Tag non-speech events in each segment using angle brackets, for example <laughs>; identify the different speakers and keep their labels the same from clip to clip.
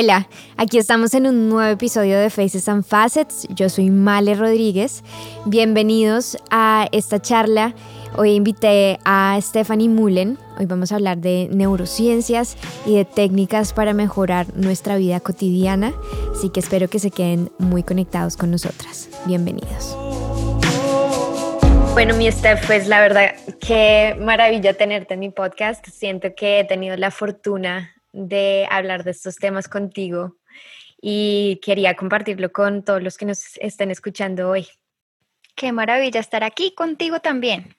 Speaker 1: Hola, aquí estamos en un nuevo episodio de Faces and Facets. Yo soy Male Rodríguez. Bienvenidos a esta charla. Hoy invité a Stephanie Mullen. Hoy vamos a hablar de neurociencias y de técnicas para mejorar nuestra vida cotidiana. Así que espero que se queden muy conectados con nosotras. Bienvenidos. Bueno, mi Steph, pues la verdad, qué maravilla tenerte en mi podcast. Siento que he tenido la fortuna de hablar de estos temas contigo y quería compartirlo con todos los que nos estén escuchando hoy.
Speaker 2: Qué maravilla estar aquí contigo también.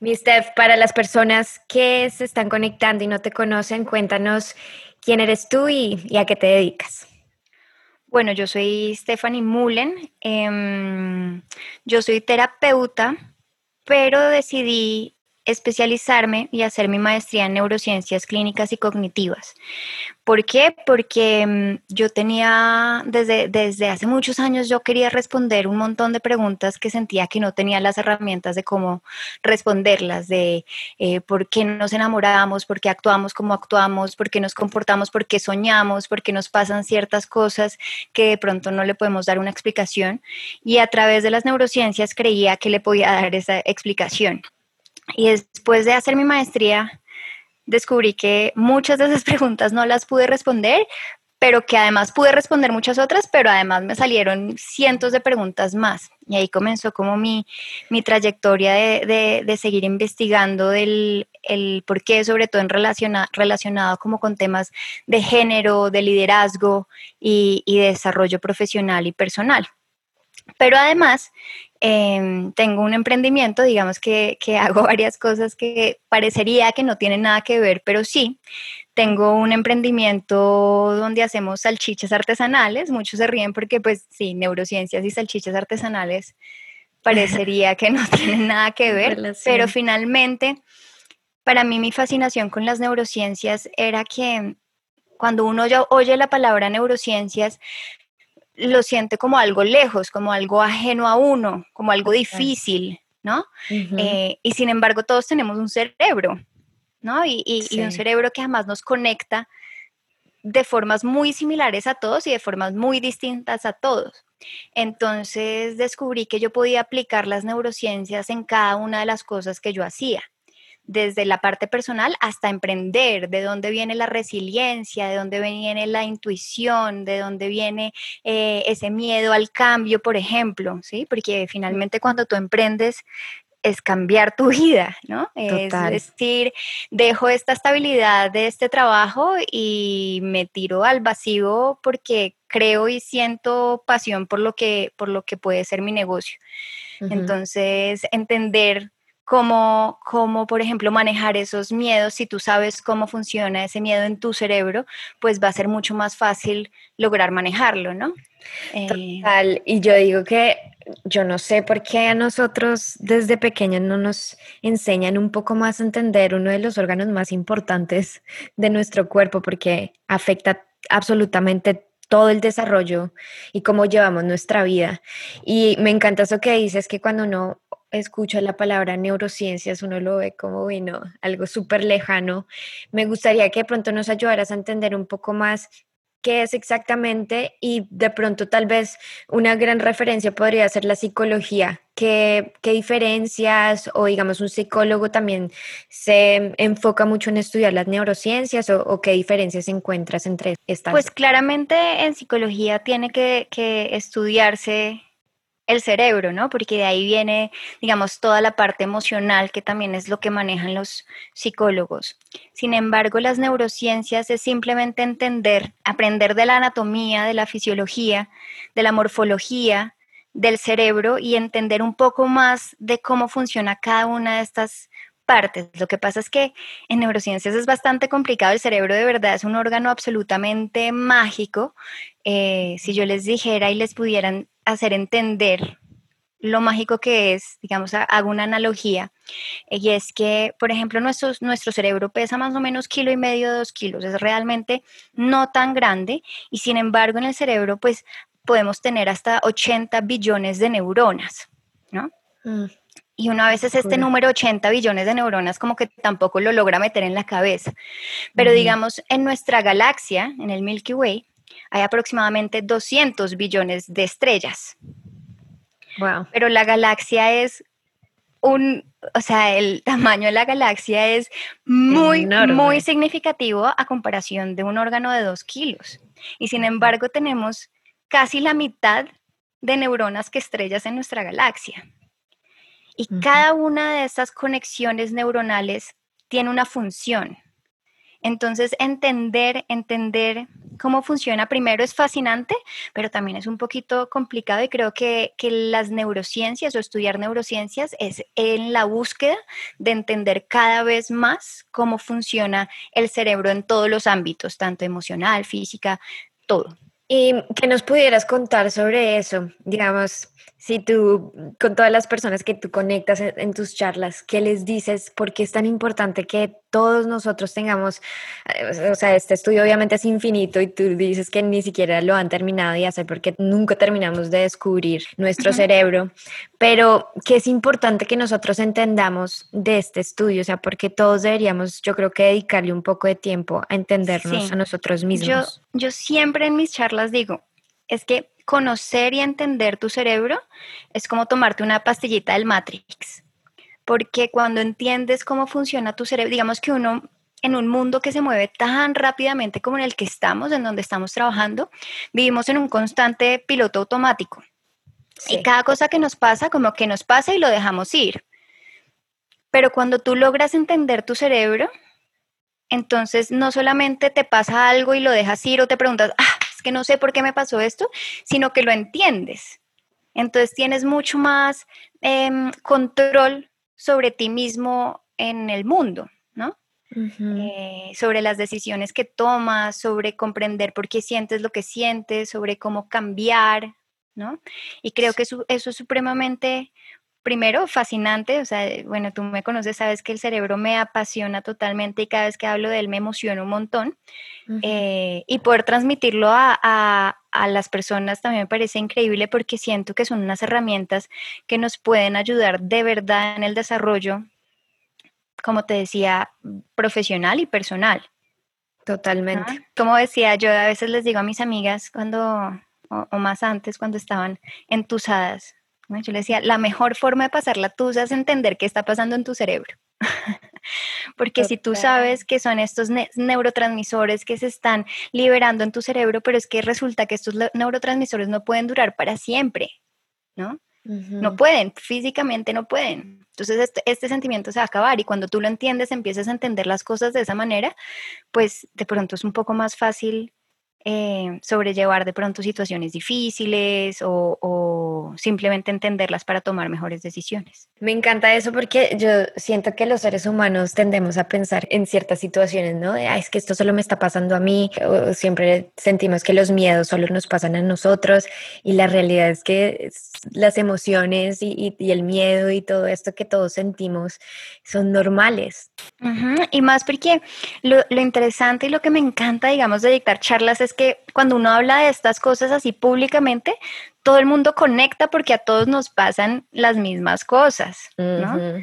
Speaker 1: Mi Steph, para las personas que se están conectando y no te conocen, cuéntanos quién eres tú y, a qué te dedicas.
Speaker 2: Bueno, yo soy Stephanie Mullen, em, yo soy terapeuta, pero decidí especializarme y hacer mi maestría en neurociencias clínicas y cognitivas. ¿Por qué? Porque mm, yo tenía, desde, desde hace muchos años, yo quería responder un montón de preguntas que sentía que no tenía las herramientas de cómo responderlas, de eh, por qué nos enamoramos, por qué actuamos como actuamos, por qué nos comportamos, por qué soñamos, por qué nos pasan ciertas cosas que de pronto no le podemos dar una explicación. Y a través de las neurociencias creía que le podía dar esa explicación. Y después de hacer mi maestría, descubrí que muchas de esas <laughs> preguntas no las pude responder, pero que además pude responder muchas otras, pero además me salieron cientos de preguntas más. Y ahí comenzó como mi, mi trayectoria de, de, seguir investigando del el por qué, sobre todo en relaciona, relacionado como con temas de género, de liderazgo y, y de desarrollo profesional y personal. Pero además Em, tengo un emprendimiento, digamos que, que, <laughs> hago varias cosas que parecería que no tienen nada que ver, pero sí. Tengo un emprendimiento donde hacemos salchichas artesanales. Muchos se ríen porque, pues sí, neurociencias y salchichas artesanales <laughs> parecería que no tienen nada que ver, pero finalmente, para mí mi fascinación con las neurociencias era que cuando uno oye la palabra neurociencias, lo siente como algo lejos, como algo ajeno a uno, como algo difícil, ¿no? Eh, y sin embargo, todos tenemos un cerebro, ¿no? Y, un cerebro que además nos conecta de formas muy similares a todos y de formas muy distintas a todos. Entonces descubrí que yo podía aplicar las neurociencias en cada una de las cosas que yo hacía desde la parte personal hasta emprender, de dónde viene la resiliencia, de dónde viene la intuición, de dónde viene eh, ese miedo al cambio, por ejemplo, ¿sí? Porque finalmente cuando tú emprendes es cambiar tu vida, ¿no? Es decir, dejo esta estabilidad de este trabajo y me tiro al vacío porque creo y siento pasión por lo que, por lo que puede ser mi negocio. Entonces, entender cómo, cómo, por ejemplo, manejar esos miedos. Si tú sabes cómo funciona ese miedo en tu cerebro, pues va a ser mucho más fácil lograr manejarlo, ¿no?
Speaker 1: Eh, Total. Y yo digo que yo no sé por qué a nosotros desde pequeños no nos enseñan un poco más a entender uno de los órganos más importantes de nuestro cuerpo, porque afecta absolutamente todo el desarrollo y cómo llevamos nuestra vida. Y me encanta eso que dices, que cuando uno escucha la palabra neurociencias, uno lo ve como, bueno, algo súper lejano. Me gustaría que de pronto nos ayudaras a entender un poco más qué es exactamente y de pronto tal vez una gran referencia podría ser la psicología. ¿Qué, qué diferencias o digamos un psicólogo también se enfoca mucho en estudiar las neurociencias o, qué diferencias encuentras entre estas?
Speaker 2: Pues claramente en psicología tiene que, que estudiarse el cerebro, ¿no? Porque de ahí viene, digamos, toda la parte emocional que también es lo que manejan los psicólogos. Sin embargo, las neurociencias es simplemente entender, aprender de la anatomía, de la fisiología, de la morfología del cerebro y entender un poco más de cómo funciona cada una de estas partes. Lo que pasa es que en neurociencias es bastante complicado. El cerebro de verdad es un órgano absolutamente mágico. Eh, si yo les dijera y les pudieran hacer entender lo mágico que es, digamos, hago una analogía, y es que, por ejemplo, nuestro, nuestro cerebro pesa más o menos kilo y medio, dos kilos, es realmente no tan grande, y sin embargo en el cerebro, pues podemos tener hasta 80 billones de neuronas, ¿no? Mm. Y uno a veces este número 80 billones de neuronas como que tampoco lo logra meter en la cabeza. Pero digamos, en nuestra galaxia, en el Milky Way, hay aproximadamente 200 billones de estrellas.
Speaker 1: Wow.
Speaker 2: Pero la galaxia es un, o sea, el tamaño de la galaxia es muy, muy significativo a comparación de un órgano de dos kilos. Y sin embargo tenemos casi la mitad de neuronas que estrellas en nuestra galaxia. Y cada una de estas conexiones neuronales tiene una función. Entonces, entender, entender cómo funciona primero es fascinante, pero también es un poquito complicado y creo que, que, las neurociencias o estudiar neurociencias es en la búsqueda de entender cada vez más cómo funciona el cerebro en todos los ámbitos, tanto emocional, física, todo.
Speaker 1: Y que nos pudieras contar sobre eso, digamos, si tú, con todas las personas que tú conectas en, tus charlas, ¿qué les dices? ¿Por qué es tan importante que todos nosotros tengamos, eh, o sea, este estudio obviamente es infinito y tú dices que ni siquiera lo han terminado de hacer porque nunca terminamos de descubrir nuestro cerebro, pero que es importante que nosotros entendamos de este estudio, o sea, porque todos deberíamos, yo creo que dedicarle un poco de tiempo a entendernos a nosotros mismos.
Speaker 2: Yo, yo siempre en mis charlas digo, es que conocer y entender tu cerebro es como tomarte una pastillita del Matrix. Porque cuando entiendes cómo funciona tu cerebro, digamos que uno en un mundo que se mueve tan rápidamente como en el que estamos, en donde estamos trabajando, vivimos en un constante piloto automático. Y cada cosa que nos pasa, como que nos pasa y lo dejamos ir. Pero cuando tú logras entender tu cerebro, entonces no solamente te pasa algo y lo dejas ir o te preguntas, ah, que no sé por qué me pasó esto, sino que lo entiendes. Entonces tienes mucho más em, control sobre ti mismo en el mundo, ¿no? Eh, sobre las decisiones que tomas, sobre comprender por qué sientes lo que sientes, sobre cómo cambiar, ¿no? Y creo que eso, eso es supremamente primero, fascinante, o sea, bueno, tú me conoces, sabes que el cerebro me apasiona totalmente y cada vez que hablo de él me emociona un montón. Eh, y poder transmitirlo a, las personas también me parece increíble porque siento que son unas herramientas que nos pueden ayudar de verdad en el desarrollo, como te decía, profesional y personal.
Speaker 1: Totalmente.
Speaker 2: Como decía, yo a veces les digo a mis amigas cuando, o más antes, cuando estaban entusadas, yo le decía, la mejor forma de pasar la tusa es entender qué está pasando en tu cerebro. <laughs> Porque si tú sabes que son estos neurotransmisores que se están liberando en tu cerebro, pero es que resulta que estos neurotransmisores no pueden durar para siempre, ¿no? No pueden, físicamente no pueden. Entonces este, este, sentimiento se va a acabar y cuando tú lo entiendes, empiezas a entender las cosas de esa manera, pues de pronto es un poco más fácil eh, sobrellevar de pronto situaciones difíciles o, simplemente entenderlas para tomar mejores decisiones.
Speaker 1: Me encanta eso porque yo siento que los seres humanos tendemos a pensar en ciertas situaciones, ¿no? es que esto solo me está pasando a mí, o siempre sentimos que los miedos solo nos pasan a nosotros y la realidad es que las emociones y, el miedo y todo esto que todos sentimos son normales.
Speaker 2: Y más porque lo, lo interesante y lo que me encanta, digamos, de dictar charlas es que cuando uno habla de estas cosas así públicamente, todo el mundo conecta porque a todos nos pasan las mismas cosas, ¿no?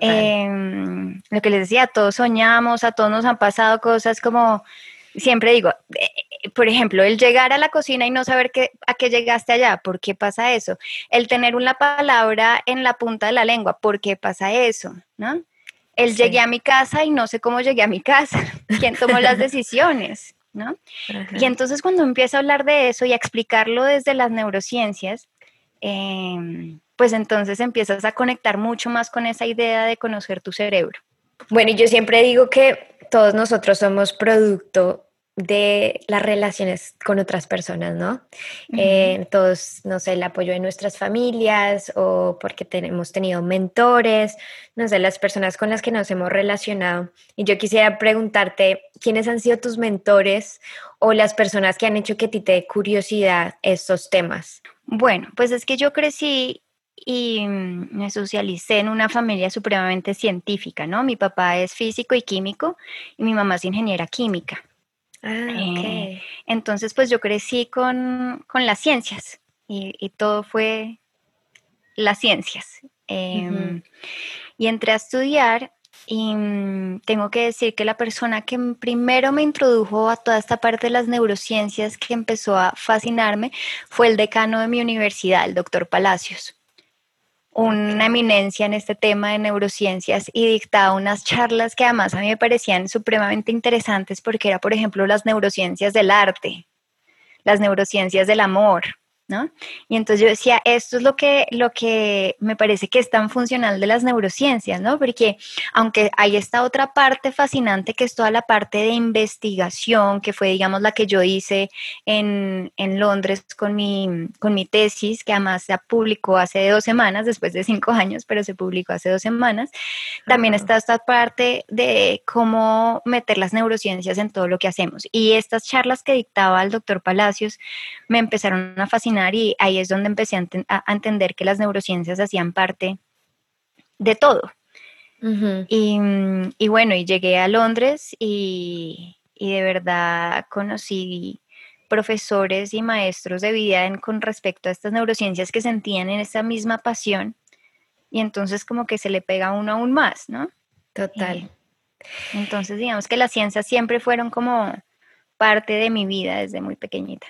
Speaker 2: Em, lo que les decía, todos soñamos, a todos nos han pasado cosas como, siempre digo, eh, por ejemplo, el llegar a la cocina y no saber qué, a qué llegaste allá, ¿por qué pasa eso? El tener una palabra en la punta de la lengua, ¿por qué pasa eso? ¿No? El llegué a mi casa y no sé cómo llegué a mi casa, <laughs> quién tomó las decisiones. ¿No? Y entonces cuando empiezo a hablar de eso y a explicarlo desde las neurociencias, em, pues entonces empiezas a conectar mucho más con esa idea de conocer tu cerebro.
Speaker 1: Bueno, y yo siempre digo que todos nosotros somos producto de las relaciones con otras personas, ¿no? Eh, todos, no sé, el apoyo de nuestras familias o porque tenemos tenido mentores, no sé, las personas con las que nos hemos relacionado. Y yo quisiera preguntarte, ¿quiénes han sido tus mentores o las personas que han hecho que a ti te dé curiosidad estos temas?
Speaker 2: Bueno, pues es que yo crecí y me socialicé en una familia supremamente científica, ¿no? Mi papá es físico y químico y mi mamá es ingeniera química.
Speaker 1: Ah,
Speaker 2: eh, entonces, pues yo crecí con, las ciencias y, todo fue las ciencias. Em, y entré a estudiar y mm, tengo que decir que la persona que primero me introdujo a toda esta parte de las neurociencias que empezó a fascinarme fue el decano de mi universidad, el doctor Palacios una eminencia en este tema de neurociencias y dictaba unas charlas que además a mí me parecían supremamente interesantes porque era, por ejemplo, las neurociencias del arte, las neurociencias del amor, ¿no? Y entonces yo decía, esto es lo que, lo que me parece que es tan funcional de las neurociencias, ¿no? Porque aunque hay esta otra parte fascinante que es toda la parte de investigación, que fue, digamos, la que yo hice en, en Londres con mi, con mi tesis, que además se publicó hace dos semanas, después de cinco <laughs> años, pero se publicó hace dos semanas, también está esta parte de cómo meter las neurociencias en todo lo que hacemos. Y estas charlas que dictaba el doctor Palacios me empezaron a fascinar y ahí es donde empecé a, entender que las neurociencias hacían parte de todo. y, bueno, y llegué a Londres y, de verdad conocí profesores y maestros de vida con respecto a estas neurociencias que sentían en esa misma pasión y entonces como que se le pega a uno aún más, ¿no?
Speaker 1: Total.
Speaker 2: entonces digamos que las ciencias siempre fueron como parte de mi vida desde muy pequeñita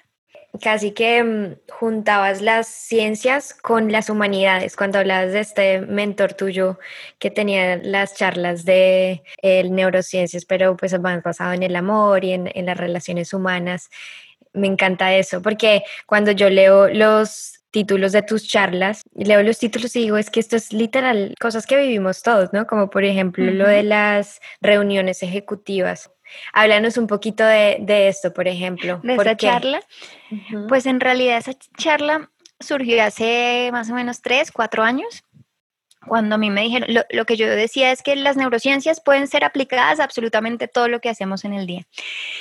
Speaker 1: casi que mm, juntabas las ciencias con las humanidades, cuando hablabas de este mentor tuyo que tenía las charlas de neurociencias, pero pues más basado en el amor y en, en las relaciones humanas. Me encanta eso, porque cuando yo leo los títulos de tus charlas, leo los títulos y digo, es que esto es literal cosas que vivimos todos, ¿no? Como por ejemplo lo de las reuniones ejecutivas. Háblanos un poquito de, esto, por ejemplo.
Speaker 2: ¿De esa charla? Pues en realidad esa charla surgió hace más o menos tres, cuatro años cuando a mí me dijeron, lo, que yo decía es que las neurociencias pueden ser aplicadas a absolutamente todo lo que hacemos en el día.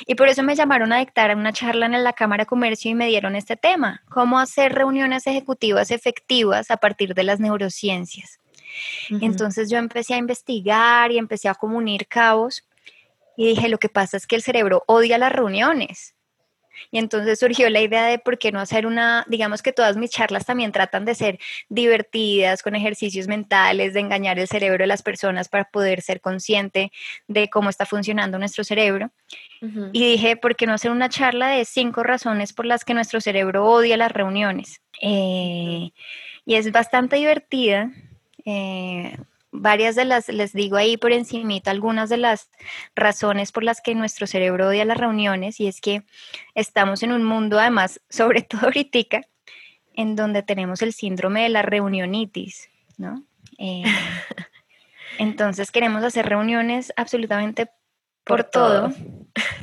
Speaker 2: Y por eso me llamaron a dictar una charla en la Cámara de Comercio y me dieron este tema, cómo hacer reuniones ejecutivas efectivas a partir de las neurociencias. Entonces yo empecé a investigar y empecé a comunicar cabos y dije, lo que pasa es que el cerebro odia las reuniones. Y entonces surgió la idea de por qué no hacer una, digamos que todas mis charlas también tratan de ser divertidas, con ejercicios mentales, de engañar el cerebro de las personas para poder ser consciente de cómo está funcionando nuestro cerebro. Y dije, ¿por qué no hacer una charla de cinco razones por las que nuestro cerebro odia las reuniones? Eh, y es bastante divertida. Eh, varias de las, les digo ahí por encimita algunas de las razones por las que nuestro cerebro odia las reuniones y es que estamos en un mundo además, <laughs> sobre todo ahorita, en donde tenemos el síndrome de la reunionitis, ¿no? Eh, <laughs> entonces queremos hacer reuniones absolutamente por, todo. <laughs>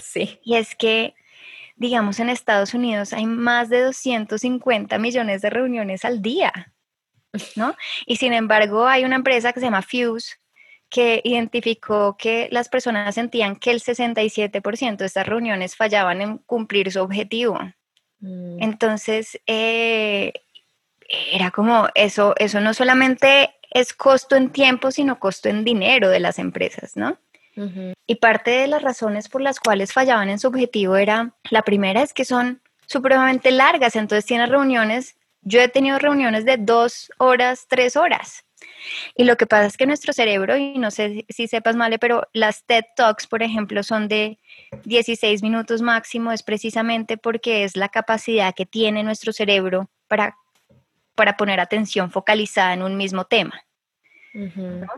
Speaker 1: Sí.
Speaker 2: Y es que, digamos, en Estados Unidos hay más de 250 millones de reuniones al día. ¿No? Y sin embargo, hay una empresa que se llama Fuse que identificó que las personas sentían que el 67% de estas reuniones fallaban en cumplir su objetivo. Mm. Entonces, eh, era como eso, eso no solamente es costo en tiempo, sino costo en dinero de las empresas, ¿no? Y parte de las razones por las cuales fallaban en su objetivo era, la primera es que son supremamente largas, entonces tienen reuniones yo he tenido reuniones de dos horas, tres horas. Y lo que pasa es que nuestro cerebro, y no sé si sepas, Male, pero las TED Talks, por ejemplo, son de 16 minutos máximo, es precisamente porque es la capacidad que tiene nuestro cerebro para, para poner atención focalizada en un mismo tema.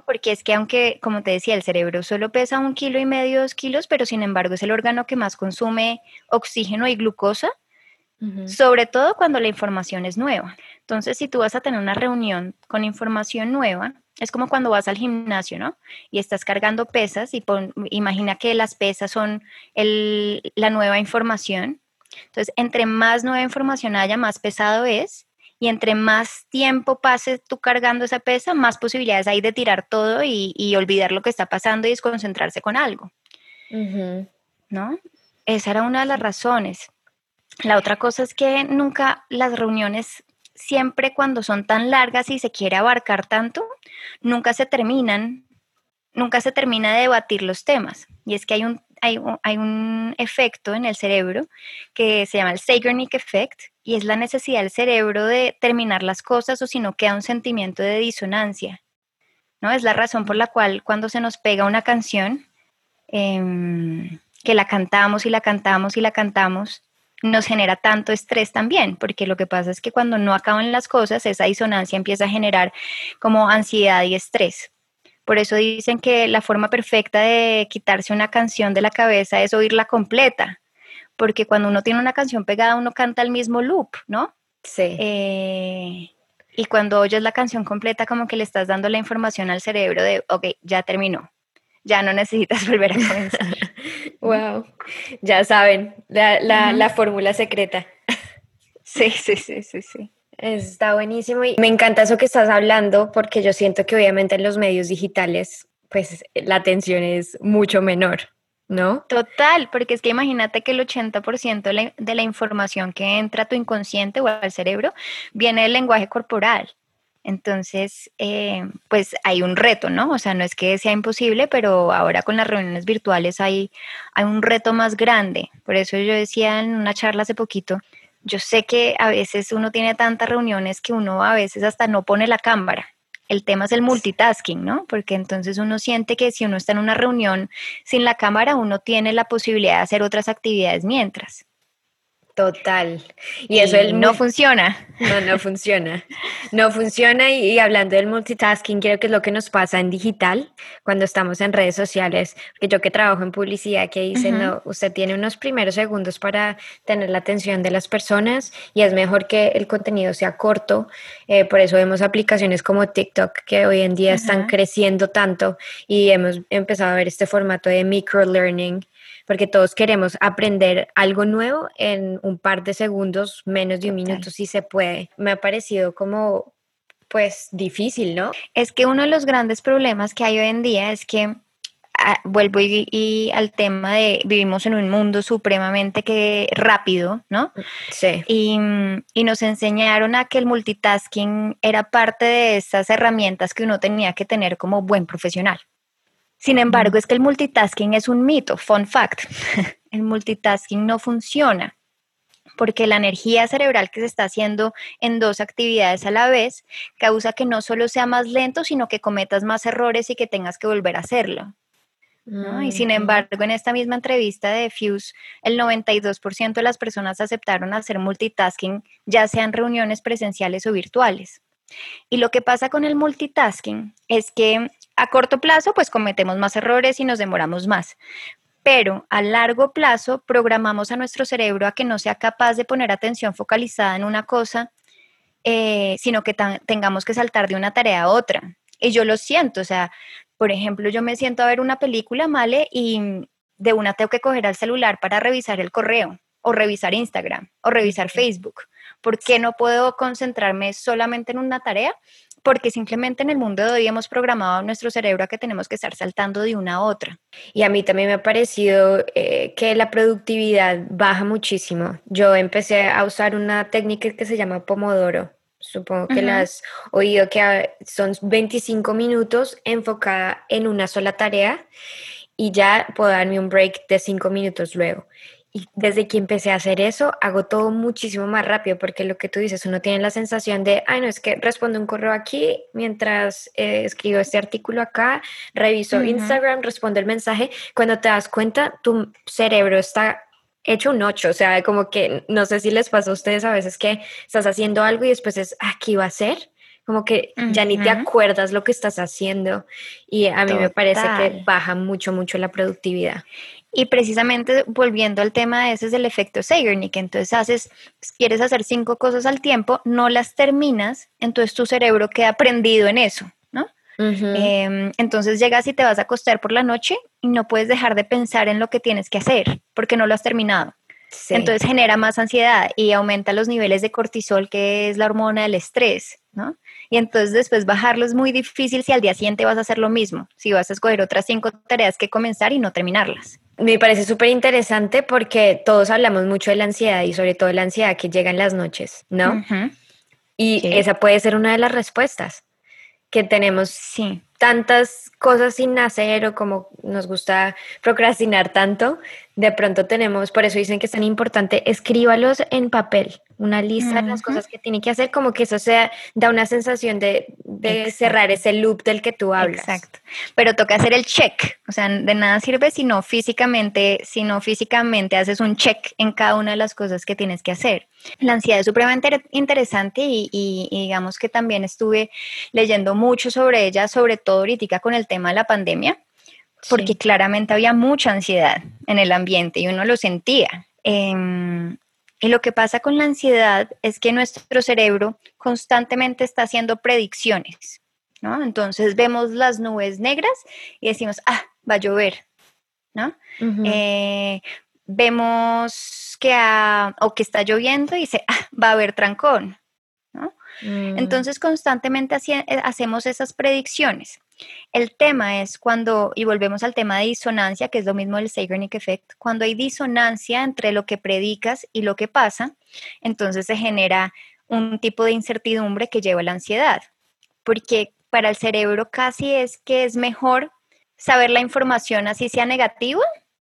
Speaker 2: Porque es que aunque, como te decía, el cerebro solo pesa un kilo y medio, dos kilos, pero sin embargo es el órgano que más consume oxígeno y glucosa sobre todo cuando la información es nueva. Entonces, si tú vas a tener una reunión con información nueva, es como cuando vas al gimnasio, ¿no? Y estás cargando pesas y imagina que las pesas son la nueva información. Entonces, entre más nueva información haya, más pesado es. Y entre más tiempo pases tú cargando esa pesa, más posibilidades hay de tirar todo y, olvidar lo que está pasando y desconcentrarse con algo. ¿No? Esa era una de las razones. La otra cosa es que nunca las reuniones, siempre cuando son tan largas y se quiere abarcar tanto, nunca se terminan, nunca se termina de debatir los temas. Y es que hay un, hay, hay un efecto en el cerebro que se llama el Zeigarnik Effect y es la necesidad del cerebro de terminar las cosas o si no queda un sentimiento de disonancia. ¿no? Es la razón por la cual cuando se nos pega una canción, em, que la cantamos y la cantamos y la cantamos, nos genera tanto estrés también, porque lo que pasa es que cuando no acaban las cosas, esa disonancia empieza a generar como ansiedad y estrés. Por eso dicen que la forma perfecta de quitarse una canción de la cabeza es oírla completa, porque cuando uno tiene una canción pegada, uno canta el mismo loop, ¿no?
Speaker 1: Sí.
Speaker 2: Eh, y cuando oyes la canción completa, como que le estás dando la información al cerebro de, ok, ya terminó, ya no necesitas <laughs> volver a comenzar.
Speaker 1: wow, <laughs> ya saben, la, la, la fórmula secreta.
Speaker 2: sí, sí, sí, sí, sí.
Speaker 1: Está buenísimo y me encanta eso que estás hablando porque yo siento que obviamente en los medios digitales pues la atención es mucho menor, ¿no?
Speaker 2: Total, porque es que imagínate que el 80% de la, de la información que entra a tu inconsciente o al cerebro viene del lenguaje corporal. Entonces, eh, pues hay un reto, ¿no? O sea, no es que sea imposible, pero ahora con las reuniones virtuales hay, hay un reto más grande. Por eso yo decía en una charla hace poquito, yo sé que a veces uno tiene tantas reuniones que uno a veces hasta no pone la cámara. El tema es el multitasking, ¿no? Porque entonces uno siente que si uno está en una reunión sin la cámara, uno tiene la posibilidad de hacer otras actividades mientras.
Speaker 1: Total.
Speaker 2: Y, eso no funciona.
Speaker 1: No, no funciona. No funciona y, hablando del multitasking, creo que es lo que nos pasa en digital cuando estamos en redes sociales, porque yo que trabajo en publicidad que dicen, no, usted tiene unos primeros segundos para tener la atención de las personas y es mejor que el contenido sea corto. Eh, por eso vemos aplicaciones como TikTok que hoy en día están creciendo tanto y hemos empezado a ver este formato de micro learning porque todos queremos aprender algo nuevo en un par de segundos, menos de un minuto si se puede. Me ha parecido como pues difícil, ¿no?
Speaker 2: Es que uno de los grandes problemas que hay hoy en día es que ah, vuelvo y, al tema de vivimos en un mundo supremamente que rápido, ¿no?
Speaker 1: Sí.
Speaker 2: Y, y, nos enseñaron a que el multitasking era parte de esas herramientas que uno tenía que tener como buen profesional. Sin embargo, es que el multitasking es un mito, fun fact. <laughs> El multitasking no funciona porque la energía cerebral que se está haciendo en dos actividades a la vez causa que no solo sea más lento, sino que cometas más errores y que tengas que volver a hacerlo. Y sin embargo, en esta misma entrevista de Fuse, el 92% de las personas aceptaron hacer multitasking, ya sean reuniones presenciales o virtuales. Y lo que pasa con el multitasking es que a corto plazo, pues cometemos más errores y nos demoramos más. Pero a largo plazo programamos a nuestro cerebro a que no sea capaz de poner atención focalizada en una cosa, eh, sino que tengamos que saltar de una tarea a otra. Y yo lo siento, o sea, por ejemplo, yo me siento a ver una película, ¿vale? Y de una tengo que coger al celular para revisar el correo, o revisar Instagram, o revisar Facebook. ¿Por qué no puedo concentrarme solamente en una tarea? Porque simplemente en el mundo de hoy hemos programado nuestro cerebro a que tenemos que estar saltando de una a otra.
Speaker 1: Y a mí también me ha parecido eh, que la productividad baja muchísimo. Yo empecé a usar una técnica que se llama Pomodoro. Supongo que la has oído, que son 25 minutos enfocada en una sola tarea y ya puedo darme un break de 5 minutos luego. Y desde que empecé a hacer eso, hago todo muchísimo más rápido, porque lo que tú dices, uno tiene la sensación de, ay, no, es que respondo un correo aquí, mientras eh, escribo este artículo acá, reviso Instagram, respondo el mensaje. Cuando te das cuenta, tu cerebro está hecho un ocho, o sea, como que no sé si les pasa a ustedes a veces que estás haciendo algo y después es, aquí va a ser, como que ya ni te acuerdas lo que estás haciendo y a mí me parece que baja mucho, mucho la productividad.
Speaker 2: Y precisamente volviendo al tema de ese es el efecto Zeigarnik, entonces haces, quieres hacer cinco cosas al tiempo, no las terminas, entonces tu cerebro queda prendido en eso, ¿no? Em, entonces llegas y te vas a acostar por la noche y no puedes dejar de pensar en lo que tienes que hacer porque no lo has terminado. Entonces genera más ansiedad y aumenta los niveles de cortisol, que es la hormona del estrés, ¿no? Y entonces después bajarlo es muy difícil si al día siguiente vas a hacer lo mismo, si vas a escoger otras cinco tareas que comenzar y no terminarlas.
Speaker 1: Me parece súper interesante porque todos hablamos mucho de la ansiedad y sobre todo la ansiedad que llega en las noches, ¿no? Y esa puede ser una de las respuestas que tenemos.
Speaker 2: Sí,
Speaker 1: tantas cosas sin hacer o como nos gusta procrastinar tanto, de pronto tenemos, por eso dicen que es tan importante, escríbalos en papel, una lista de las cosas que tiene que hacer, como que eso sea, da una sensación de, cerrar ese loop del que tú hablas.
Speaker 2: Exacto. Pero toca hacer el check, o sea, de nada sirve si no físicamente, si no físicamente haces un check en cada una de las cosas que tienes que hacer. La ansiedad es supremamente interesante y digamos que también estuve leyendo mucho sobre ella, sobre todo ahorita con el tema de la pandemia, porque claramente había mucha ansiedad en el ambiente y uno lo sentía. Em, y lo que pasa con la ansiedad es que nuestro cerebro constantemente está haciendo predicciones, ¿no? Entonces vemos las nubes negras y decimos, ah, va a llover, ¿no? Eh, vemos que, o que está lloviendo y dice, ah, va a haber trancón, ¿no? Mm. Entonces constantemente eh, hacemos esas predicciones. El tema es cuando, y volvemos al tema de disonancia, que es lo mismo del Zeigarnik Effect, cuando hay disonancia entre lo que predicas y lo que pasa, entonces se genera un tipo de incertidumbre que lleva a la ansiedad, porque para el cerebro casi es que es mejor saber la información así sea negativa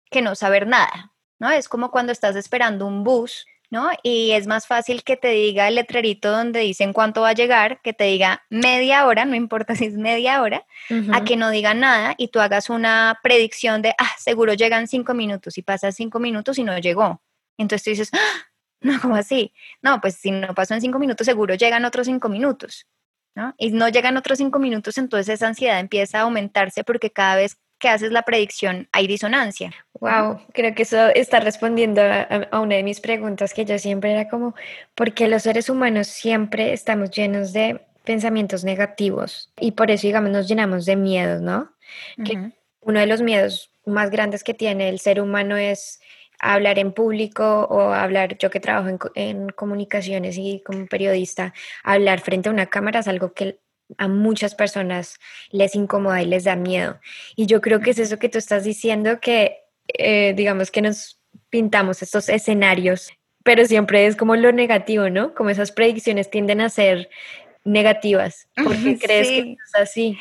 Speaker 2: que no saber nada, ¿no? Es como cuando estás esperando un bus ¿no? Y es más fácil que te diga el letrerito donde dicen cuánto va a llegar, que te diga media hora, no importa <laughs> si es media hora, a que no diga nada y tú hagas una predicción de, ah, seguro llegan cinco minutos y pasas cinco minutos y no llegó. Entonces tú dices, ah, no, ¿cómo así? No, pues si no pasó en cinco minutos, seguro llegan otros cinco minutos. ¿no? Y no llegan otros cinco minutos, entonces esa ansiedad empieza a aumentarse porque cada vez que haces la predicción hay disonancia.
Speaker 1: Wow, creo que eso está respondiendo a, una de mis preguntas que yo siempre era como, ¿por qué los seres humanos siempre estamos llenos de pensamientos negativos? Y por eso, digamos, nos llenamos de miedos, ¿no? Que uno de los miedos más grandes que tiene el ser humano es hablar en público o hablar, yo que trabajo en, en, comunicaciones y como periodista, hablar frente a una cámara es algo que a muchas personas les incomoda y les da miedo. Y yo creo que es eso que tú estás diciendo, que eh, digamos que nos pintamos estos escenarios, pero siempre es como lo negativo, ¿no? Como esas predicciones tienden a ser negativas. <laughs> ¿Por qué crees que es así?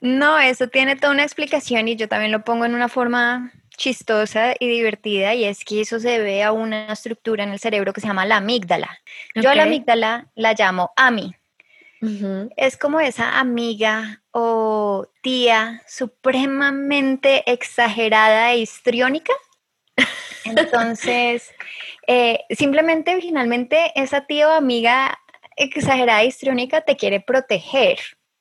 Speaker 2: No, eso tiene toda una explicación y yo también lo pongo en una forma chistosa y divertida y es que eso se ve a una estructura en el cerebro que se llama la amígdala. Yo a la amígdala la llamo AMI, es como esa amiga o tía supremamente exagerada e histriónica. Entonces, eh, simplemente originalmente esa tía o amiga exagerada e histriónica te quiere proteger,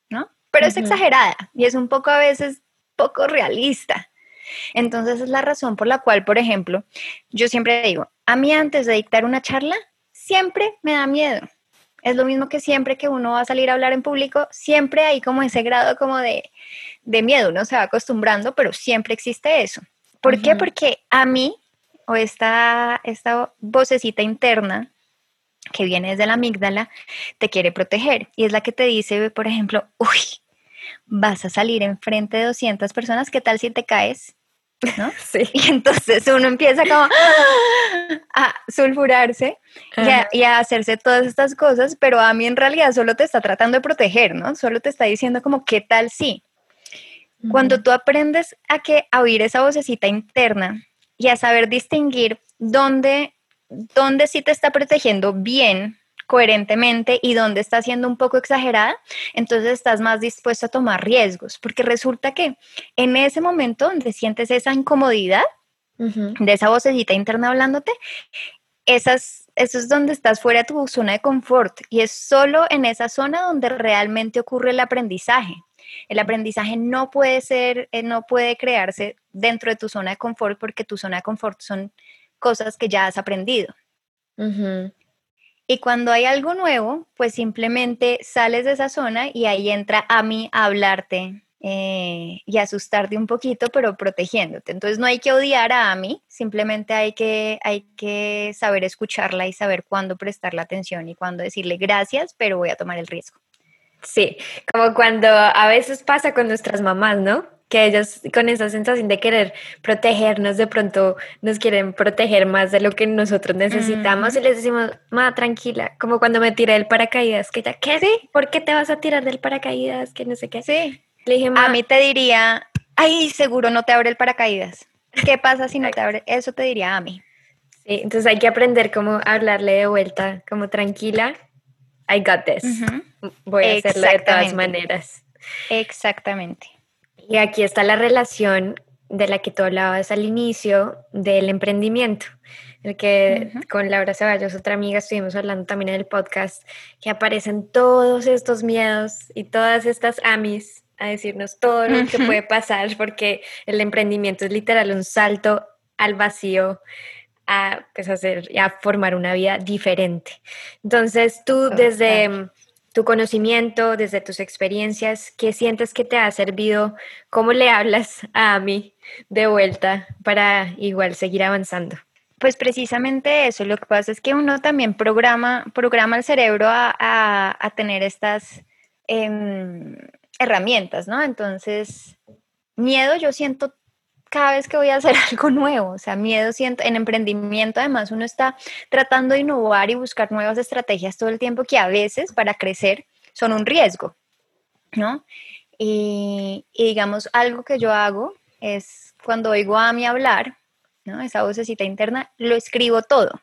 Speaker 2: ¿no? Pero es exagerada y es un poco a veces poco realista. Entonces es la razón por la cual, por ejemplo, yo siempre digo, a mí antes de dictar una charla, siempre me da miedo es lo mismo que siempre que uno va a salir a hablar en público, siempre hay como ese grado como de, miedo, uno se va acostumbrando, pero siempre existe eso. ¿Por qué? Porque a mí, o esta, esta vocecita interna que viene desde la amígdala, te quiere proteger. Y es la que te dice, por ejemplo, uy, vas a salir enfrente de 200 personas, ¿qué tal si te caes? ¿No? <laughs> Sí. Y entonces uno empieza como a sulfurarse y a, hacerse todas estas cosas, pero a mí en realidad solo te está tratando de proteger, ¿no? Solo te está diciendo como, ¿qué tal si? Cuando tú aprendes a, que, a oír esa vocecita interna y a saber distinguir dónde, dónde sí te está protegiendo bien coherentemente y donde está siendo un poco exagerada, entonces estás más dispuesto a tomar riesgos, porque resulta que en ese momento donde sientes esa incomodidad de esa vocecita interna hablándote, esas, eso es donde estás fuera de tu zona de confort y es solo en esa zona donde realmente ocurre el aprendizaje. El aprendizaje no puede ser, eh, no puede crearse dentro de tu zona de confort porque tu zona de confort son cosas que ya has aprendido. Y cuando hay algo nuevo, pues simplemente sales de esa zona y ahí entra a mí a hablarte eh, y asustarte un poquito, pero protegiéndote. Entonces no hay que odiar a Ami, simplemente hay que, hay que saber escucharla y saber cuándo prestarle atención y cuándo decirle gracias, pero voy a tomar el riesgo.
Speaker 1: Sí, como cuando a veces pasa con nuestras mamás, ¿no? Que ellos con esa sensación de querer protegernos, de pronto nos quieren proteger más de lo que nosotros necesitamos y les decimos, ma, tranquila, como cuando me tiré del paracaídas, que ya, ¿qué? Sí, ¿por qué te vas a tirar del paracaídas? Que no sé qué.
Speaker 2: Sí. Le dije, a mí te diría, ay, seguro no te abre el paracaídas. ¿Qué pasa si no te abre? Eso te diría a mí.
Speaker 1: Sí, entonces hay que aprender cómo hablarle de vuelta, como tranquila. I got this. Voy a hacerlo de todas maneras.
Speaker 2: Exactamente.
Speaker 1: Y aquí está la relación de la que tú hablabas al inicio del emprendimiento, el que con Laura Ceballos, otra amiga, estuvimos hablando también en el podcast, que aparecen todos estos miedos y todas estas amis a decirnos todo lo que puede pasar, porque el emprendimiento es literal un salto al vacío a, pues, hacer, a formar una vida diferente. Entonces, tú desde tu conocimiento, desde tus experiencias, ¿qué sientes que te ha servido? ¿Cómo le hablas a mí de vuelta para igual seguir avanzando?
Speaker 2: Pues precisamente eso, lo que pasa es que uno también programa, programa el cerebro a, tener estas em, herramientas, ¿no? Entonces, miedo yo siento cada vez que voy a hacer <laughs> algo nuevo, o sea, miedo siento, en emprendimiento además uno está tratando de innovar y buscar nuevas estrategias todo el tiempo que a veces para crecer son un riesgo, ¿no? Y, digamos, algo que yo hago es cuando oigo a mí hablar, ¿no? Esa vocecita interna, lo escribo todo,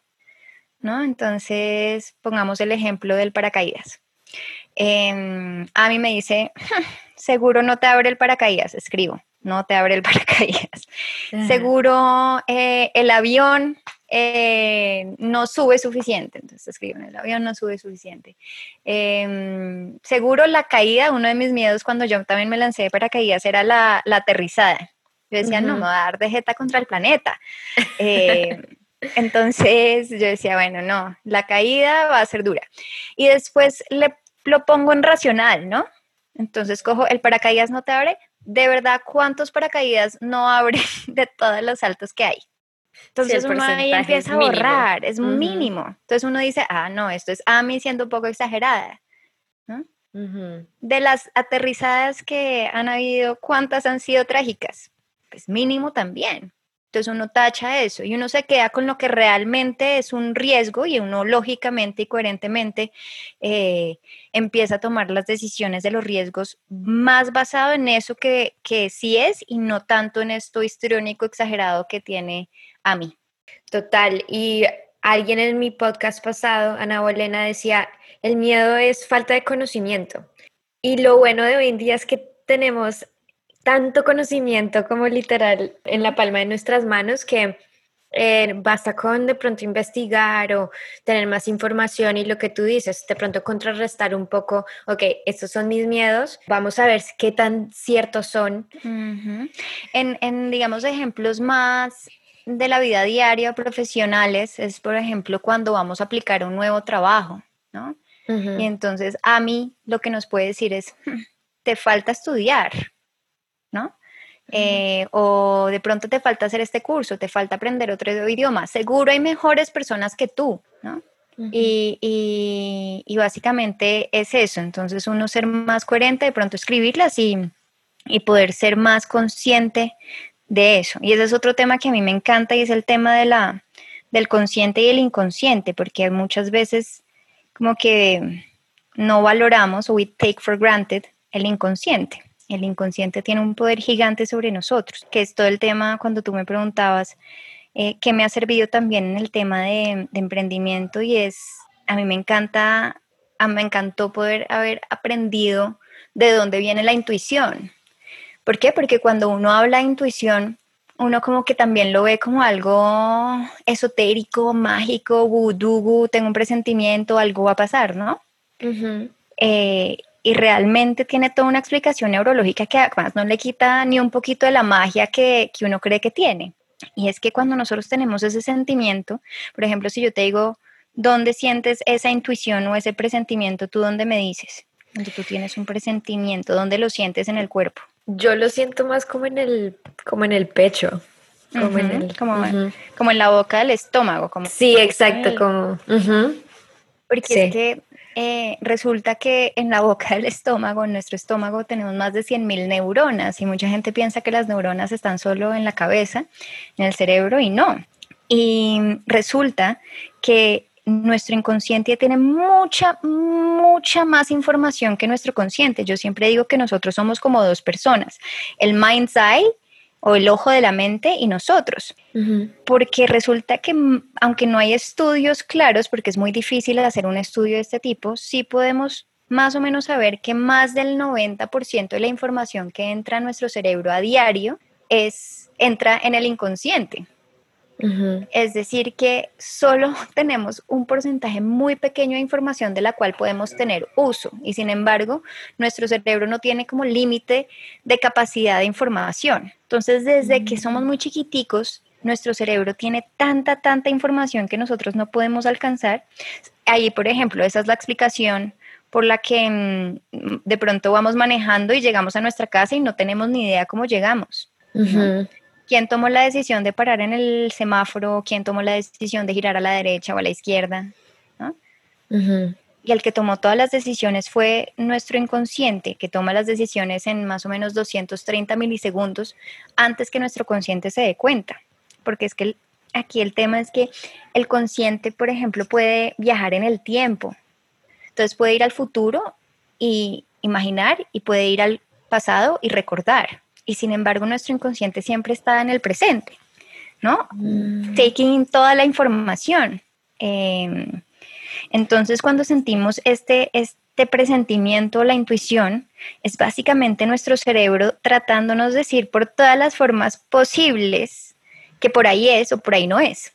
Speaker 2: ¿no? Entonces, pongamos el ejemplo del paracaídas. Em, a mí me dice, seguro no te abre el paracaídas, escribo no te abre el <laughs> paracaídas. Seguro eh, el avión eh, no sube suficiente, entonces escriben, el avión no sube suficiente. Em, seguro la caída, uno de mis miedos cuando yo también me lancé de paracaídas era la, aterrizada. Yo decía, no, me va a dar de jeta contra el planeta. Em, <laughs> entonces yo decía, bueno, no, la caída va a ser dura. Y después le, lo pongo en racional, ¿no? Entonces cojo el paracaídas no te abre, de verdad, ¿cuántos paracaídas no abren <laughs> de todos los saltos que hay? Entonces uno ahí empieza a borrar, es mínimo. Entonces uno dice, ah, no, esto es a mí siendo un poco exagerada. De las aterrizadas que han habido, ¿cuántas han sido trágicas? Pues mínimo también. Entonces uno tacha eso y uno se queda con lo que realmente es un riesgo y uno lógicamente y coherentemente eh, empieza a tomar las decisiones de los riesgos más basado en eso que, que sí es y no tanto en esto histriónico exagerado que tiene a mí.
Speaker 1: Total. Y alguien en mi podcast pasado, Ana Bolena, decía, el miedo es falta de conocimiento. Y lo bueno de hoy en día es que tenemos tanto conocimiento como literal en la palma de nuestras manos que eh, basta con de pronto investigar o tener más información y lo que tú dices, de pronto contrarrestar un poco, ok, estos son mis miedos, vamos a ver qué tan ciertos son.
Speaker 2: en, en, digamos, ejemplos más de la vida diaria profesionales, es por ejemplo cuando vamos a aplicar un nuevo trabajo, ¿no? Y entonces a mí lo que nos puede decir es, hmm, te falta estudiar, ¿no? Eh, o de pronto te falta hacer este curso, te falta aprender otro idioma. Seguro hay mejores personas que tú, ¿no? y, y, básicamente es eso. Entonces uno ser más coherente, de pronto escribirlas y, y poder ser más consciente de eso. Y ese es otro tema que a mí me encanta y es el tema de la, del consciente y el inconsciente, porque muchas veces como que no valoramos o we take for granted el inconsciente. El inconsciente tiene un poder gigante sobre nosotros, que es todo el tema cuando tú me preguntabas eh, que me ha servido también en el tema de, emprendimiento y es, a mí me encanta, a, me encantó poder haber aprendido de dónde viene la intuición. ¿Por qué? Porque cuando uno habla de intuición, uno como que también lo ve como algo esotérico, mágico, vudú, tengo un presentimiento, algo va a pasar, ¿no? Y realmente tiene toda una explicación neurológica que además no le quita ni un poquito de la magia que, que uno cree que tiene. Y es que cuando nosotros tenemos ese sentimiento, por ejemplo, si yo te digo, ¿dónde sientes esa intuición o ese presentimiento? ¿Tú dónde me dices? Cuando tú tienes un presentimiento, ¿dónde lo sientes en el cuerpo?
Speaker 1: Yo lo siento más como en el, como en el pecho. Como, en, el,
Speaker 2: como, en la boca del estómago. Como
Speaker 1: sí, exacto, como...
Speaker 2: Porque es que eh, resulta que en la boca del estómago, en nuestro estómago, tenemos más de 100.000 neuronas y mucha gente piensa que las neuronas están solo en la cabeza, en el cerebro y no. Y resulta que nuestro inconsciente tiene mucha, mucha más información que nuestro consciente. Yo siempre digo que nosotros somos como dos personas, el mind's eye o el ojo de la mente y nosotros. Porque resulta que aunque no hay estudios claros, porque es muy difícil hacer un estudio de este tipo, sí podemos más o menos saber que más del 90% de la información que entra a nuestro cerebro a diario es, entra en el inconsciente. Es decir, que solo <laughs> tenemos un porcentaje muy pequeño de información de la cual podemos tener uso y sin embargo nuestro cerebro no tiene como límite de capacidad de información. Entonces, desde que somos muy chiquiticos, nuestro cerebro tiene tanta, tanta información que nosotros no podemos alcanzar. Ahí, por ejemplo, esa es la explicación por la que mm, de pronto vamos manejando y llegamos a nuestra casa y no tenemos ni idea cómo llegamos. ¿Quién tomó la decisión de parar en el semáforo? ¿Quién tomó la decisión de girar a la derecha o a la izquierda? Y el que tomó todas las decisiones fue nuestro inconsciente, que toma las decisiones en más o menos 230 milisegundos antes que nuestro consciente se dé cuenta. Porque es que aquí el tema es que el consciente, por ejemplo, puede viajar en el tiempo. Entonces puede ir al futuro y imaginar y puede ir al pasado y recordar y sin embargo nuestro inconsciente siempre está en el presente, ¿no? Mm. Taking toda la información. Em, entonces cuando sentimos este, este presentimiento, la intuición, es básicamente nuestro cerebro tratándonos de decir por todas las formas posibles que por ahí es o por ahí no es,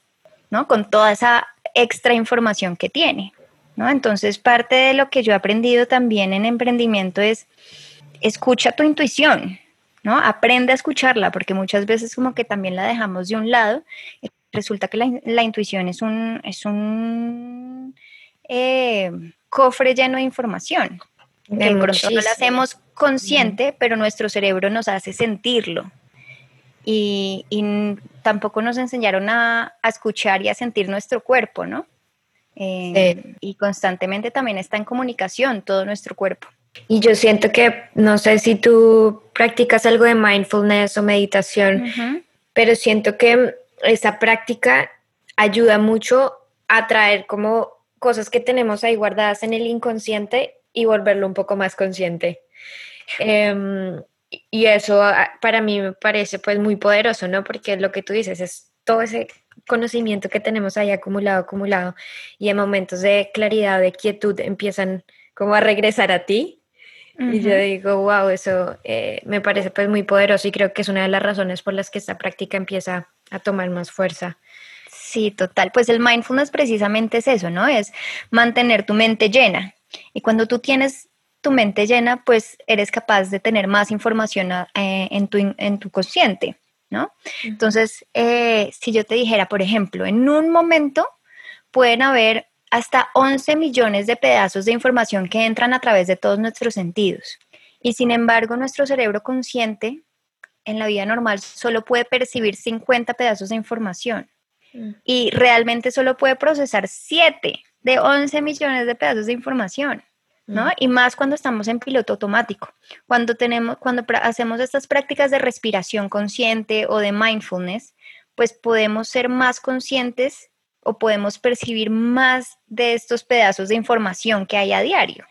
Speaker 2: ¿no? Con toda esa extra información que tiene, ¿no? Entonces parte de lo que yo he aprendido también en emprendimiento es escucha tu intuición, ¿no? Aprende a escucharla, porque muchas veces como que también la dejamos de un lado. Resulta que la, intuición es un, es un eh, cofre lleno de información. Que no la hacemos consciente, pero nuestro cerebro nos hace sentirlo. Y, tampoco nos enseñaron a, escuchar y a sentir nuestro cuerpo, ¿no? Eh, y constantemente también está en comunicación todo nuestro cuerpo.
Speaker 1: Y yo siento que, no sé si tú practicas algo de mindfulness o meditación, pero siento que esa práctica ayuda mucho a traer como cosas que tenemos ahí guardadas en el inconsciente y volverlo un poco más consciente. Em, y eso ah, para mí me parece pues muy poderoso, ¿no? Porque lo que tú dices es todo ese conocimiento que tenemos ahí acumulado, acumulado, y en momentos de claridad, de quietud, empiezan como a regresar a ti y yo digo, wow, eso eh, me parece pues muy poderoso y creo que es una de las razones por las que esta práctica empieza a tomar más fuerza.
Speaker 2: Sí, total. Pues el mindfulness precisamente es eso, ¿no? Es mantener tu mente llena. Y cuando tú tienes tu mente llena, pues eres capaz de tener más información eh, en, tu, en tu consciente, ¿no? Entonces, eh, si yo te dijera, por ejemplo, en un momento pueden haber hasta 11 millones de pedazos de información que entran a través de todos nuestros sentidos. Y sin embargo, nuestro cerebro consciente en la vida normal solo puede percibir 50 pedazos de información mm. y realmente solo puede procesar 7 de 11 millones de pedazos de información. ¿No? Y más cuando estamos en piloto automático. Cuando tenemos cuando hacemos estas prácticas de respiración consciente o de mindfulness, pues podemos ser más conscientes o podemos percibir más de estos pedazos de información que hay a diario.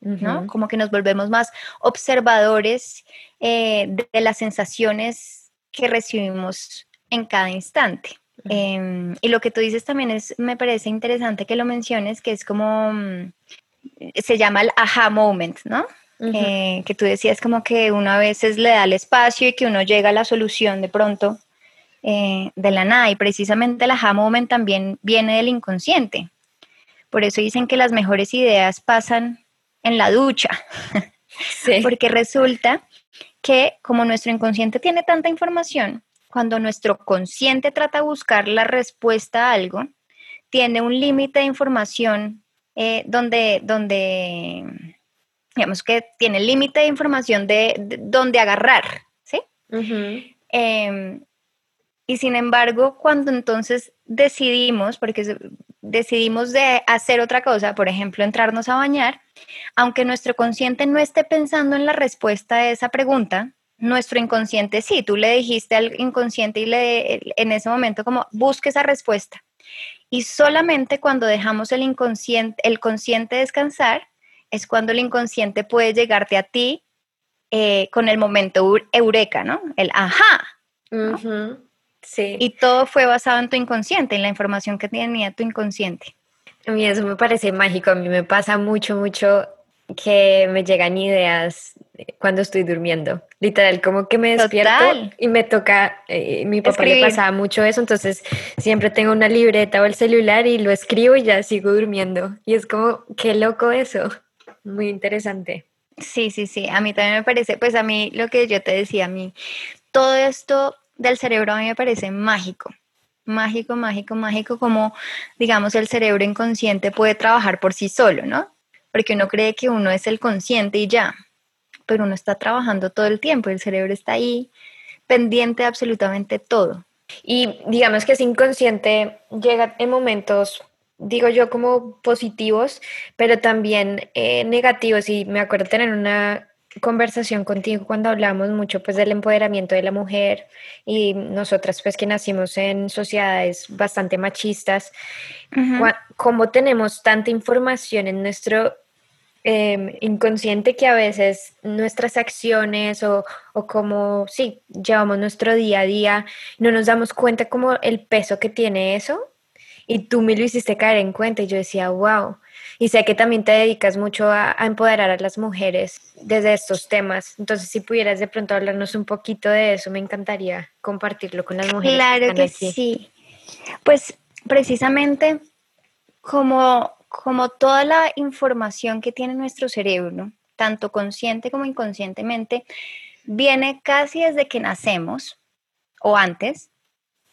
Speaker 2: ¿no? Como que nos volvemos más observadores eh, de las sensaciones que recibimos en cada instante. Em, y lo que tú dices también es, me parece interesante que lo menciones, que es como, mm, se llama el aha moment, ¿no? Eh, que tú decías como que uno a veces le da el espacio y que uno llega a la solución de pronto eh, de la nada. Y precisamente el aha moment también viene del inconsciente. Por eso dicen que las mejores ideas pasan en la ducha. <laughs> Porque resulta que como nuestro inconsciente tiene tanta información, cuando nuestro consciente trata de buscar la respuesta a algo, tiene un límite de información eh, donde, donde, digamos que tiene límite de información de, donde agarrar, ¿sí? Y sin embargo, cuando entonces decidimos, porque decidimos de hacer otra cosa, por ejemplo, entrarnos a bañar, aunque nuestro consciente no esté pensando en la respuesta a esa pregunta, nuestro inconsciente sí, tú le dijiste al inconsciente y le en ese momento como busque esa respuesta. Y solamente cuando dejamos el inconsciente, el consciente descansar, es cuando el inconsciente puede llegarte a ti eh, con el momento eureka, ¿no? El ajá. Sí. Y todo fue basado en tu inconsciente, en la información que tenía tu inconsciente.
Speaker 1: A mí eso me parece mágico, a mí me pasa mucho, mucho que me llegan ideas cuando estoy durmiendo. Literal, como que me despierto y me toca, eh, mi papá le pasaba mucho eso, entonces siempre tengo una libreta o el celular y lo escribo y ya sigo durmiendo. Y es como, qué loco eso, muy interesante.
Speaker 2: Sí, sí, sí, a mí también me parece, pues a mí lo que yo te decía, a mí, todo esto del cerebro a mí me parece mágico, mágico, mágico, mágico, como digamos el cerebro inconsciente puede trabajar por sí solo, ¿no? Porque uno cree que uno es el consciente y ya, pero uno está trabajando todo el tiempo, el cerebro está ahí pendiente de absolutamente todo.
Speaker 1: Y digamos que ese inconsciente llega en momentos, digo yo, como positivos, pero también eh, negativos. Y me acuerdo tener una conversación contigo cuando hablamos mucho pues del empoderamiento de la mujer y nosotras pues que nacimos en sociedades bastante machistas, cómo tenemos tanta información en nuestro Em, inconsciente que a veces nuestras acciones o, o como, sí, llevamos nuestro día a día, no nos damos cuenta como el peso que tiene eso. Y tú me lo hiciste caer en cuenta y yo decía, wow. Y sé que también te dedicas mucho a, empoderar a las mujeres desde estos temas. Entonces, si pudieras de pronto hablarnos un poquito de eso, me encantaría compartirlo con las mujeres.
Speaker 2: Claro que, que sí. Pues precisamente como como toda la información que tiene nuestro cerebro, tanto consciente como inconscientemente, viene casi desde que nacemos o antes,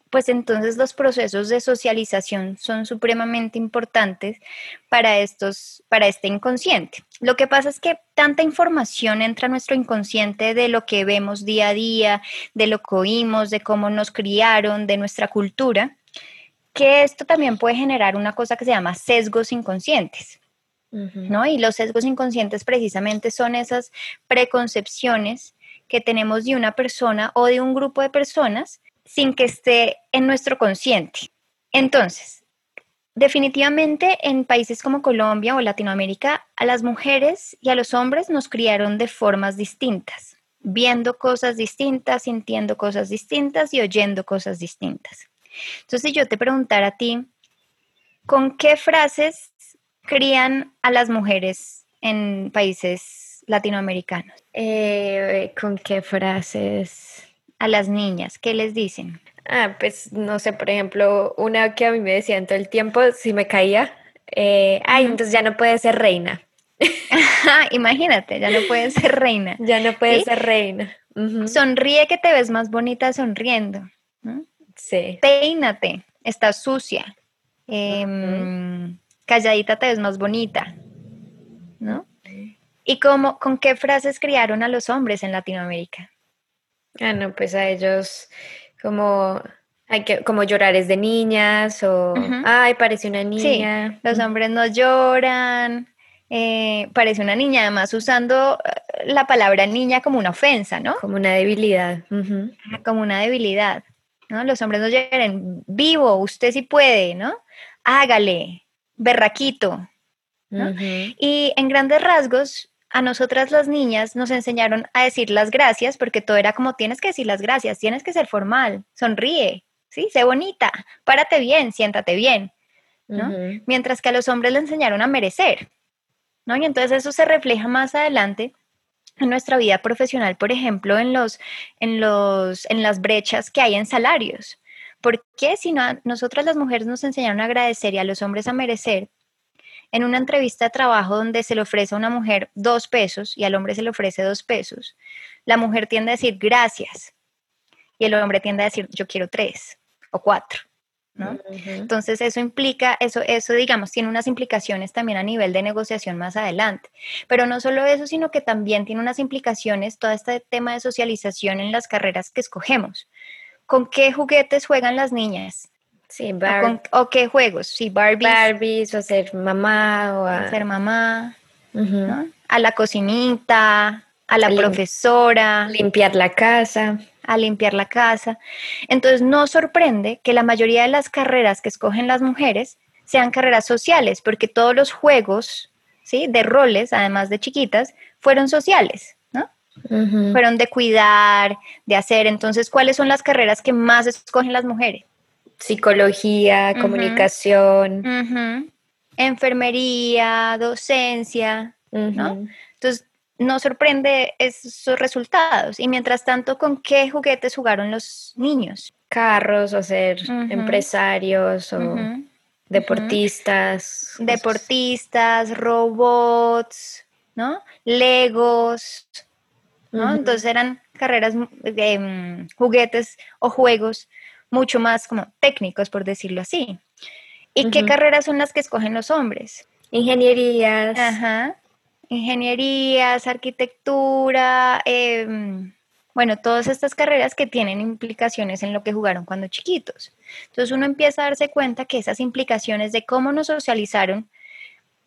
Speaker 2: pues entonces los procesos de socialización son supremamente importantes para estos para este inconsciente. Lo que pasa es que tanta información entra a nuestro inconsciente de lo que vemos día a día, de lo que oímos, de cómo nos criaron, de nuestra cultura, que esto también puede generar una cosa que se llama sesgos inconscientes. ¿no? Y los sesgos inconscientes precisamente son esas preconcepciones que tenemos de una persona o de un grupo de personas sin que esté en nuestro consciente. Entonces, definitivamente en países como Colombia o Latinoamérica, a las mujeres y a los hombres nos criaron de formas distintas, viendo cosas distintas, sintiendo cosas distintas y oyendo cosas distintas. Entonces, yo te preguntara a ti, ¿con qué frases crían a las mujeres en países latinoamericanos?
Speaker 1: Eh, ¿Con qué frases?
Speaker 2: A las niñas, ¿qué les dicen?
Speaker 1: Ah, pues no sé, por ejemplo, una que a mí me decían todo el tiempo, si me caía, eh, ay, entonces ya no puede ser reina. <laughs>
Speaker 2: Imagínate, ya no puede ser reina. <laughs>
Speaker 1: Ya no puede ser reina.
Speaker 2: Sonríe que te ves más bonita sonriendo.
Speaker 1: Sí.
Speaker 2: Peínate, estás sucia. Em, calladita te ves más bonita. ¿No? ¿Y cómo, con qué frases criaron a los hombres en Latinoamérica?
Speaker 1: Ah, no, pues a ellos como hay que como llorar es de niñas o ay, parece una niña.
Speaker 2: los hombres no lloran, eh, parece una niña, además usando eh, la palabra niña como una ofensa, ¿no?
Speaker 1: Como una debilidad.
Speaker 2: Como una debilidad. Los hombres no llegan vivo, usted sí puede, ¿no? Hágale, berraquito, Y en grandes rasgos, a nosotras las niñas nos enseñaron a decir las gracias porque todo era como tienes que decir las gracias, tienes que ser formal, sonríe, ¿sí? Sé bonita, párate bien, siéntate bien, ¿no? Mientras que a los hombres le enseñaron a merecer, ¿no? Y entonces eso se refleja más adelante en nuestra vida profesional, por ejemplo, en, los, en, los, en las brechas que hay en salarios. ¿Por qué si no, nosotras las mujeres nos enseñaron a agradecer y a los hombres a merecer? En una entrevista de trabajo donde se le ofrece a una mujer dos pesos y al hombre se le ofrece dos pesos, la mujer tiende a decir gracias y el hombre tiende a decir yo quiero tres o cuatro. Entonces eso implica, eso, eso digamos, tiene unas implicaciones también a nivel de negociación más adelante. Pero no solo eso, sino que también tiene unas implicaciones todo este tema de socialización en las carreras que escogemos. ¿Con qué juguetes juegan las niñas?
Speaker 1: Sí,
Speaker 2: ¿O, qué juegos? Sí, Barbies.
Speaker 1: Barbies, o ser mamá, o
Speaker 2: a... ser mamá, A la cocinita, a la profesora.
Speaker 1: Limpiar la casa.
Speaker 2: A limpiar la casa. Entonces no sorprende que la mayoría de las carreras que escogen las mujeres sean carreras sociales, porque todos los juegos ¿sí? de roles, además de chiquitas, fueron sociales, ¿no? Fueron de cuidar, de hacer. Entonces, ¿cuáles son las carreras que más escogen las mujeres?
Speaker 1: Psicología, comunicación.
Speaker 2: Enfermería, docencia, ¿no? Entonces, no sorprende esos resultados. Y mientras tanto, ¿con qué juguetes jugaron los niños?
Speaker 1: Carros, o ser empresarios, o deportistas.
Speaker 2: Deportistas, robots, ¿no? Legos, ¿no? Entonces eran carreras de mm, juguetes o juegos mucho más como técnicos, por decirlo así. ¿Y qué carreras son las que escogen los hombres?
Speaker 1: Ingenierías.
Speaker 2: Ajá ingenierías, arquitectura, em, bueno, todas estas carreras que tienen implicaciones en lo que jugaron cuando chiquitos. Entonces uno empieza a darse cuenta que esas implicaciones de cómo nos socializaron,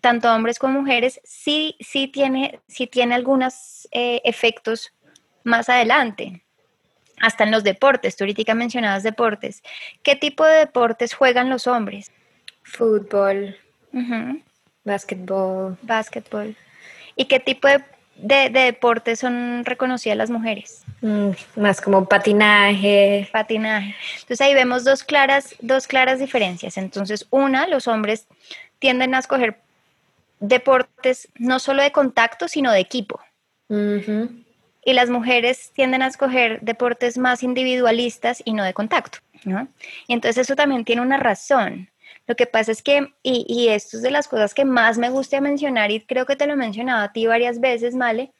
Speaker 2: tanto hombres como mujeres, sí, sí tiene, sí tiene algunos eh, efectos más adelante. Hasta en los deportes, tú ahorita mencionabas deportes. ¿Qué tipo de deportes juegan los hombres?
Speaker 1: Fútbol, básquetbol.
Speaker 2: Básquetbol. ¿Y qué tipo de, deportes son reconocidas las mujeres?
Speaker 1: Mm, más como patinaje.
Speaker 2: Patinaje. Entonces ahí vemos dos claras, dos claras diferencias. Entonces, una, los hombres tienden a escoger deportes no solo de contacto, sino de equipo. Y las mujeres tienden a escoger deportes más individualistas y no de contacto. Y entonces eso también tiene una razón. Lo que pasa es que, y, esto es de las cosas que más me gusta mencionar, y creo que te lo he mencionado a ti varias veces, Male,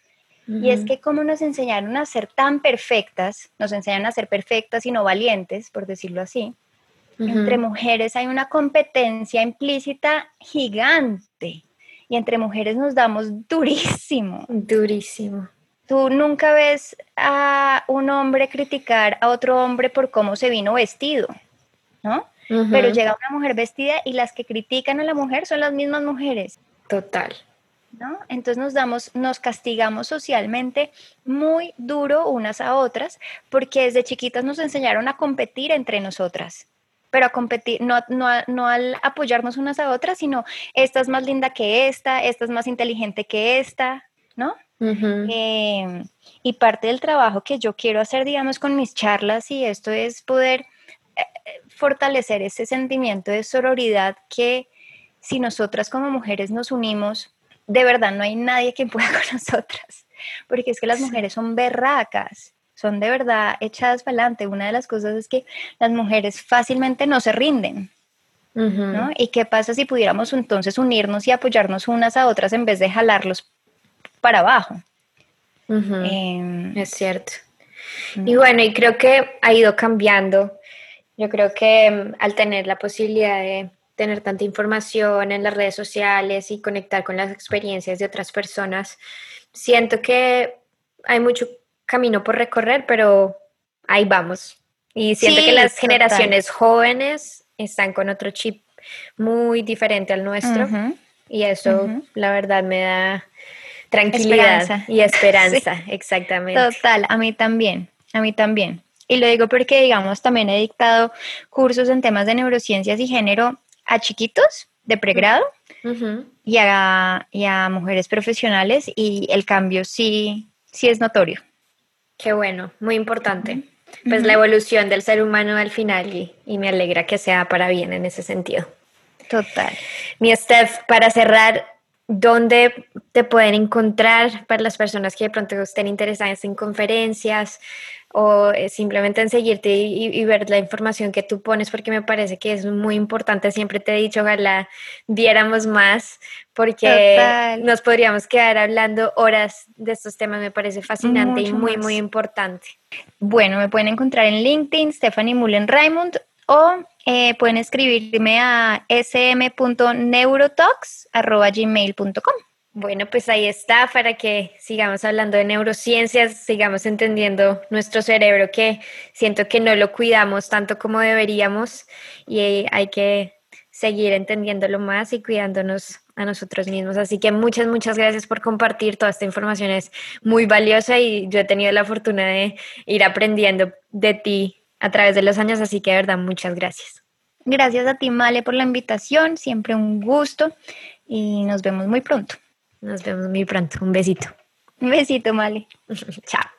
Speaker 2: y es que como nos enseñaron a ser tan perfectas, nos enseñan a ser perfectas y no valientes, por decirlo así, entre mujeres hay una competencia implícita gigante, y entre mujeres nos damos durísimo.
Speaker 1: Durísimo.
Speaker 2: Tú nunca ves a un hombre criticar a otro hombre por cómo se vino vestido, ¿no? Pero llega una mujer vestida y las que critican a la mujer son las mismas mujeres.
Speaker 1: Total.
Speaker 2: ¿No? Entonces nos damos, nos castigamos socialmente muy duro unas a otras, porque desde chiquitas nos enseñaron a competir entre nosotras, pero a competir, no, no, no al apoyarnos unas a otras, sino esta es más linda que esta, esta es más inteligente que esta, ¿no? Em, y parte del trabajo que yo quiero hacer, digamos, con mis charlas y esto es poder fortalecer ese sentimiento de sororidad que si nosotras como mujeres nos unimos, de verdad no hay nadie que pueda <laughs> con nosotras, porque es que las mujeres son berracas, son de verdad echadas para adelante. Una de las cosas es que las mujeres fácilmente no se rinden. ¿no? ¿Y qué pasa si pudiéramos entonces unirnos y apoyarnos unas a otras en vez de jalarlos para abajo?
Speaker 1: Em, es cierto. Y bueno, y creo que ha ido cambiando yo creo que mm, al tener la posibilidad de tener tanta información en las redes sociales y conectar con las experiencias de otras personas, siento que hay mucho camino por recorrer, pero ahí vamos. Y siento que las generaciones jóvenes están con otro chip muy diferente al nuestro y eso la verdad me da tranquilidad y <laughs> esperanza, exactamente.
Speaker 2: Total, a mí también, a mí también. Y lo digo porque, digamos, también he dictado cursos en temas de neurociencias y género a chiquitos de pregrado y, a, mujeres profesionales y el cambio sí, sí es notorio.
Speaker 1: Qué bueno, muy importante. Pues la evolución del ser humano al final y, y, me alegra que sea para bien en ese sentido.
Speaker 2: Total.
Speaker 1: Mi Steph, para cerrar, ¿dónde te pueden encontrar para las personas que de pronto estén interesadas en conferencias? O eh, simplemente en seguirte y, ver la información que tú pones, porque me parece que es muy importante. Siempre te he dicho, ojalá viéramos más, porque nos podríamos quedar hablando horas de estos temas. Me parece fascinante y muy, muy importante.
Speaker 2: Bueno, me pueden encontrar en LinkedIn, Stephanie Mullen Raymond, o eh, pueden escribirme a sm.neurotalks.gmail.com.
Speaker 1: Bueno, pues ahí está para que sigamos hablando de neurociencias, sigamos entendiendo nuestro cerebro, que siento que no lo cuidamos tanto como deberíamos y hay que seguir entendiéndolo más y cuidándonos a nosotros mismos. Así que muchas, muchas gracias por compartir. Toda esta información es muy valiosa y yo he tenido la fortuna de ir aprendiendo de ti a través de los años, así que de verdad, muchas gracias.
Speaker 2: Gracias a ti, Male, por la invitación. Siempre un gusto y nos vemos muy pronto.
Speaker 1: Nos vemos muy pronto. Un besito.
Speaker 2: Un besito, Male. <laughs>
Speaker 1: Chao.